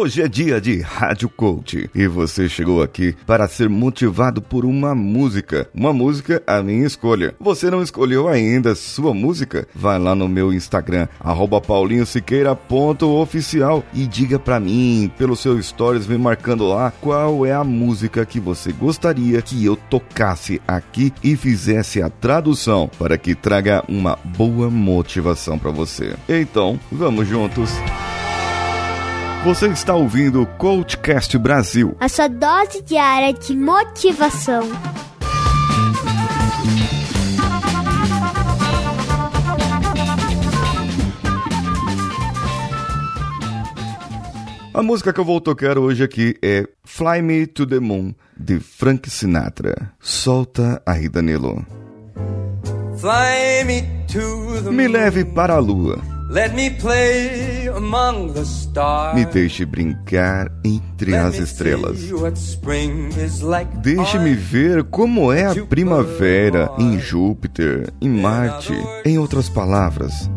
Hoje é dia de Rádio Coach e você chegou aqui para ser motivado por uma música. Uma música a minha escolha. Você não escolheu ainda sua música? Vai lá no meu Instagram, paulinhosiqueira.oficial e diga para mim, pelo seu stories, me marcando lá, qual é a música que você gostaria que eu tocasse aqui e fizesse a tradução para que traga uma boa motivação para você. Então, vamos juntos. Você está ouvindo o Coachcast Brasil. A sua dose diária de motivação. A música que eu vou tocar hoje aqui é Fly Me to the Moon, de Frank Sinatra. Solta aí, Danilo. Me, me leve para a lua me play among the stars. Me deixe brincar entre as estrelas. Deixe-me ver como é a primavera em Júpiter, em Marte. Em outras palavras,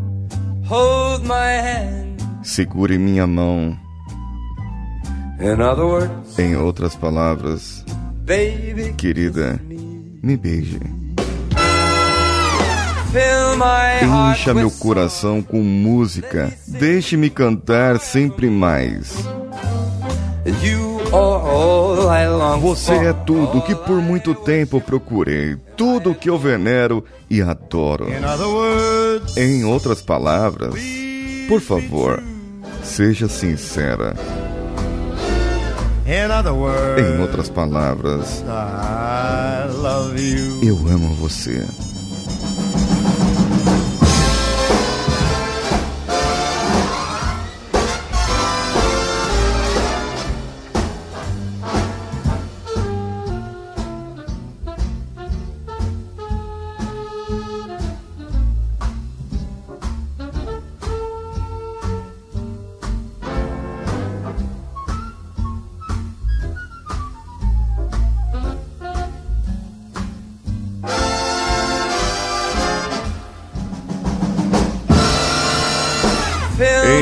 segure minha mão. Em outras palavras, querida, me beije. Encha meu coração com música. Deixe-me cantar sempre mais. Você é tudo que por muito tempo procurei, tudo que eu venero e adoro. Em outras palavras, por favor, seja sincera. Em outras palavras, eu amo você.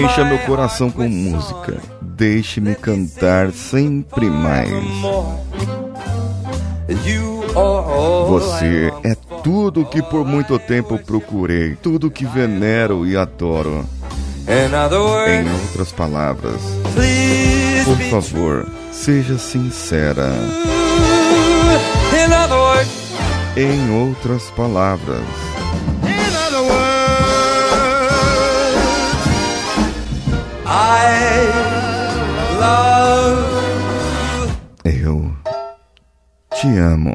Encha meu coração com música. Deixe-me cantar sempre mais. Você é tudo que por muito tempo procurei, tudo que venero e adoro. Em outras palavras, por favor, seja sincera. Em outras palavras, amo.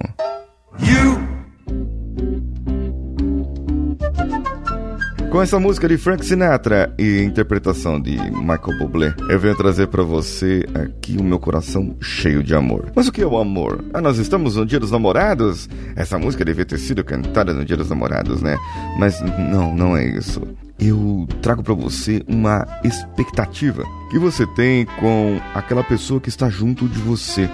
Com essa música de Frank Sinatra e interpretação de Michael Bublé, eu venho trazer para você aqui o meu coração cheio de amor. Mas o que é o amor? Ah, nós estamos no Dia dos Namorados? Essa música devia ter sido cantada no Dia dos Namorados, né? Mas não, não é isso eu trago para você uma expectativa que você tem com aquela pessoa que está junto de você.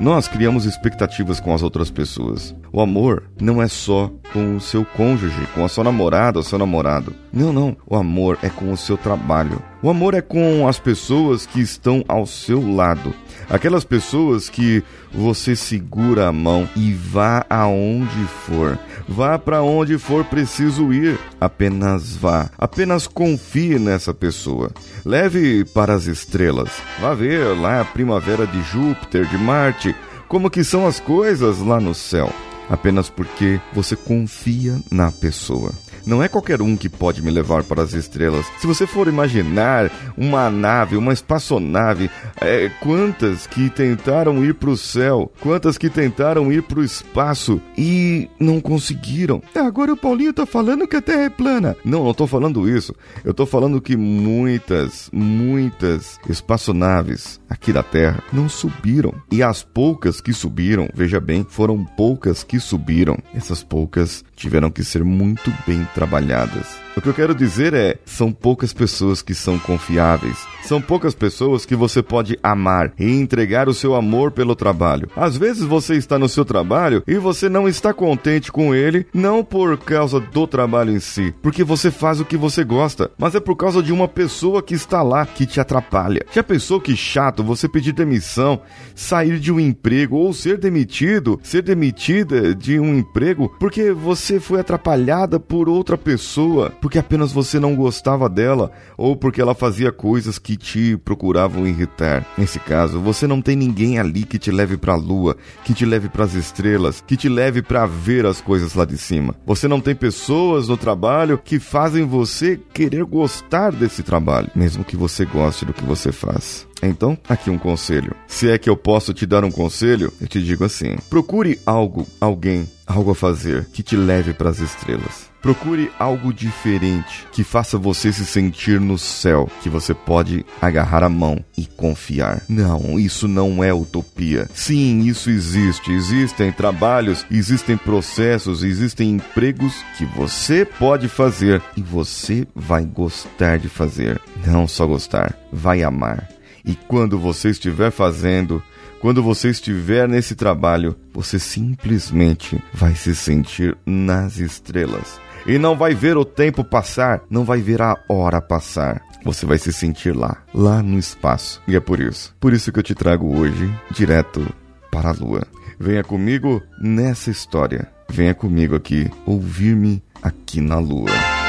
Nós criamos expectativas com as outras pessoas. O amor não é só com o seu cônjuge, com a sua namorada ou seu namorado. Não, não. O amor é com o seu trabalho. O amor é com as pessoas que estão ao seu lado. Aquelas pessoas que você segura a mão e vá aonde for. Vá para onde for preciso ir. Apenas vá. Apenas confie nessa pessoa. Leve para as estrelas. Vá ver lá a primavera de Júpiter, de Marte, como que são as coisas lá no céu. Apenas porque você confia na pessoa. Não é qualquer um que pode me levar para as estrelas. Se você for imaginar uma nave, uma espaçonave, é, quantas que tentaram ir para o céu, quantas que tentaram ir para o espaço e não conseguiram. É, agora o Paulinho tá falando que a Terra é plana. Não, não tô falando isso. Eu tô falando que muitas, muitas espaçonaves aqui da Terra não subiram. E as poucas que subiram, veja bem, foram poucas que subiram. Essas poucas tiveram que ser muito bem trabalhadas. O que eu quero dizer é, são poucas pessoas que são confiáveis. São poucas pessoas que você pode amar e entregar o seu amor pelo trabalho. Às vezes você está no seu trabalho e você não está contente com ele, não por causa do trabalho em si, porque você faz o que você gosta, mas é por causa de uma pessoa que está lá que te atrapalha. Já pensou que chato você pedir demissão, sair de um emprego ou ser demitido, ser demitida de um emprego porque você foi atrapalhada por outra pessoa, porque apenas você não gostava dela ou porque ela fazia coisas que te procuravam irritar. Nesse caso, você não tem ninguém ali que te leve para a lua, que te leve para as estrelas, que te leve para ver as coisas lá de cima. Você não tem pessoas no trabalho que fazem você querer gostar desse trabalho, mesmo que você goste do que você faz. Então, aqui um conselho. Se é que eu posso te dar um conselho, eu te digo assim: procure algo, alguém, algo a fazer que te leve para as estrelas. Procure algo diferente que faça você se sentir no céu, que você pode agarrar a mão e confiar. Não, isso não é utopia. Sim, isso existe. Existem trabalhos, existem processos, existem empregos que você pode fazer e você vai gostar de fazer. Não só gostar, vai amar. E quando você estiver fazendo, quando você estiver nesse trabalho, você simplesmente vai se sentir nas estrelas e não vai ver o tempo passar, não vai ver a hora passar. Você vai se sentir lá, lá no espaço. E é por isso, por isso que eu te trago hoje direto para a lua. Venha comigo nessa história. Venha comigo aqui ouvir-me aqui na lua.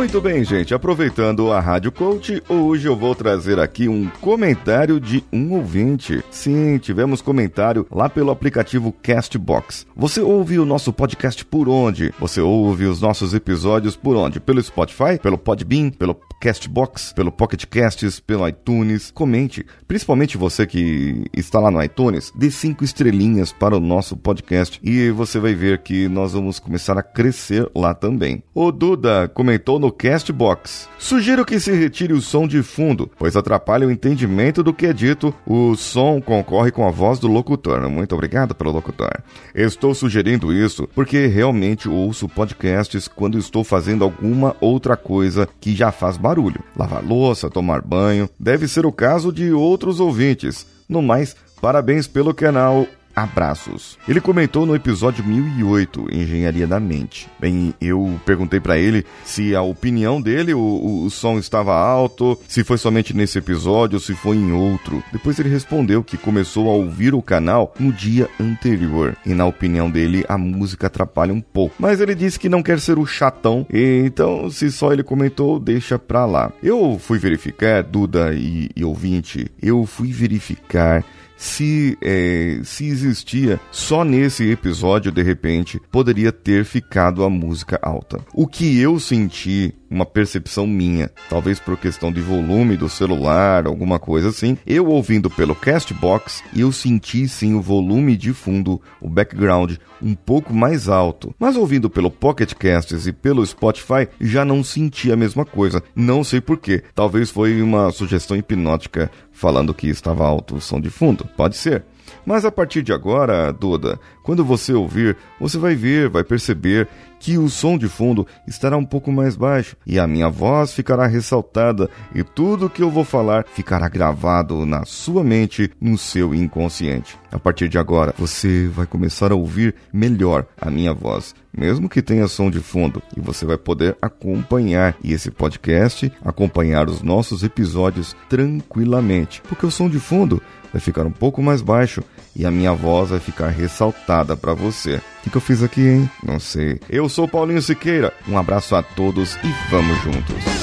Muito bem, gente. Aproveitando a Rádio Coach, hoje eu vou trazer aqui um comentário de um ouvinte. Sim, tivemos comentário lá pelo aplicativo Castbox. Você ouve o nosso podcast por onde? Você ouve os nossos episódios por onde? Pelo Spotify, pelo Podbean, pelo Castbox, pelo Pocket Casts, pelo iTunes. Comente, principalmente você que está lá no iTunes, dê cinco estrelinhas para o nosso podcast e você vai ver que nós vamos começar a crescer lá também. O Duda comentou no Castbox. Sugiro que se retire o som de fundo, pois atrapalha o entendimento do que é dito. O som concorre com a voz do locutor. Muito obrigado pelo locutor. Estou sugerindo isso porque realmente ouço podcasts quando estou fazendo alguma outra coisa que já faz barulho. Lavar louça, tomar banho. Deve ser o caso de outros ouvintes. No mais, parabéns pelo canal Abraços. Ele comentou no episódio 1008, Engenharia da Mente. Bem, eu perguntei para ele se a opinião dele, o, o, som estava alto, se foi somente nesse episódio ou se foi em outro. Depois ele respondeu que começou a ouvir o canal no dia anterior e, na opinião dele, a música atrapalha um pouco. Mas ele disse que não quer ser o chatão, então, se só ele comentou, deixa pra lá. Eu fui verificar, Duda e, e ouvinte, eu fui verificar se, é, se existia só nesse episódio, de repente, poderia ter ficado a música alta. O que eu senti uma percepção minha, talvez por questão de volume do celular, alguma coisa assim. Eu ouvindo pelo Castbox, eu senti sim o volume de fundo, o background um pouco mais alto. Mas ouvindo pelo Pocket Casts e pelo Spotify, já não senti a mesma coisa. Não sei porquê. Talvez foi uma sugestão hipnótica falando que estava alto o som de fundo. Pode ser. Mas a partir de agora, Duda, quando você ouvir, você vai ver, vai perceber que o som de fundo estará um pouco mais baixo e a minha voz ficará ressaltada e tudo que eu vou falar ficará gravado na sua mente, no seu inconsciente. A partir de agora, você vai começar a ouvir melhor a minha voz, mesmo que tenha som de fundo, e você vai poder acompanhar esse podcast, acompanhar os nossos episódios tranquilamente, porque o som de fundo vai ficar um pouco mais baixo e a minha voz vai ficar ressaltada para você. O que, que, eu fiz aqui, hein? Não sei. Eu sou Paulinho Siqueira. Um abraço a todos e vamos juntos.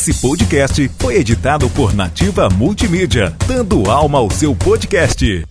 Esse podcast foi editado por Nativa Multimídia, dando alma ao seu podcast.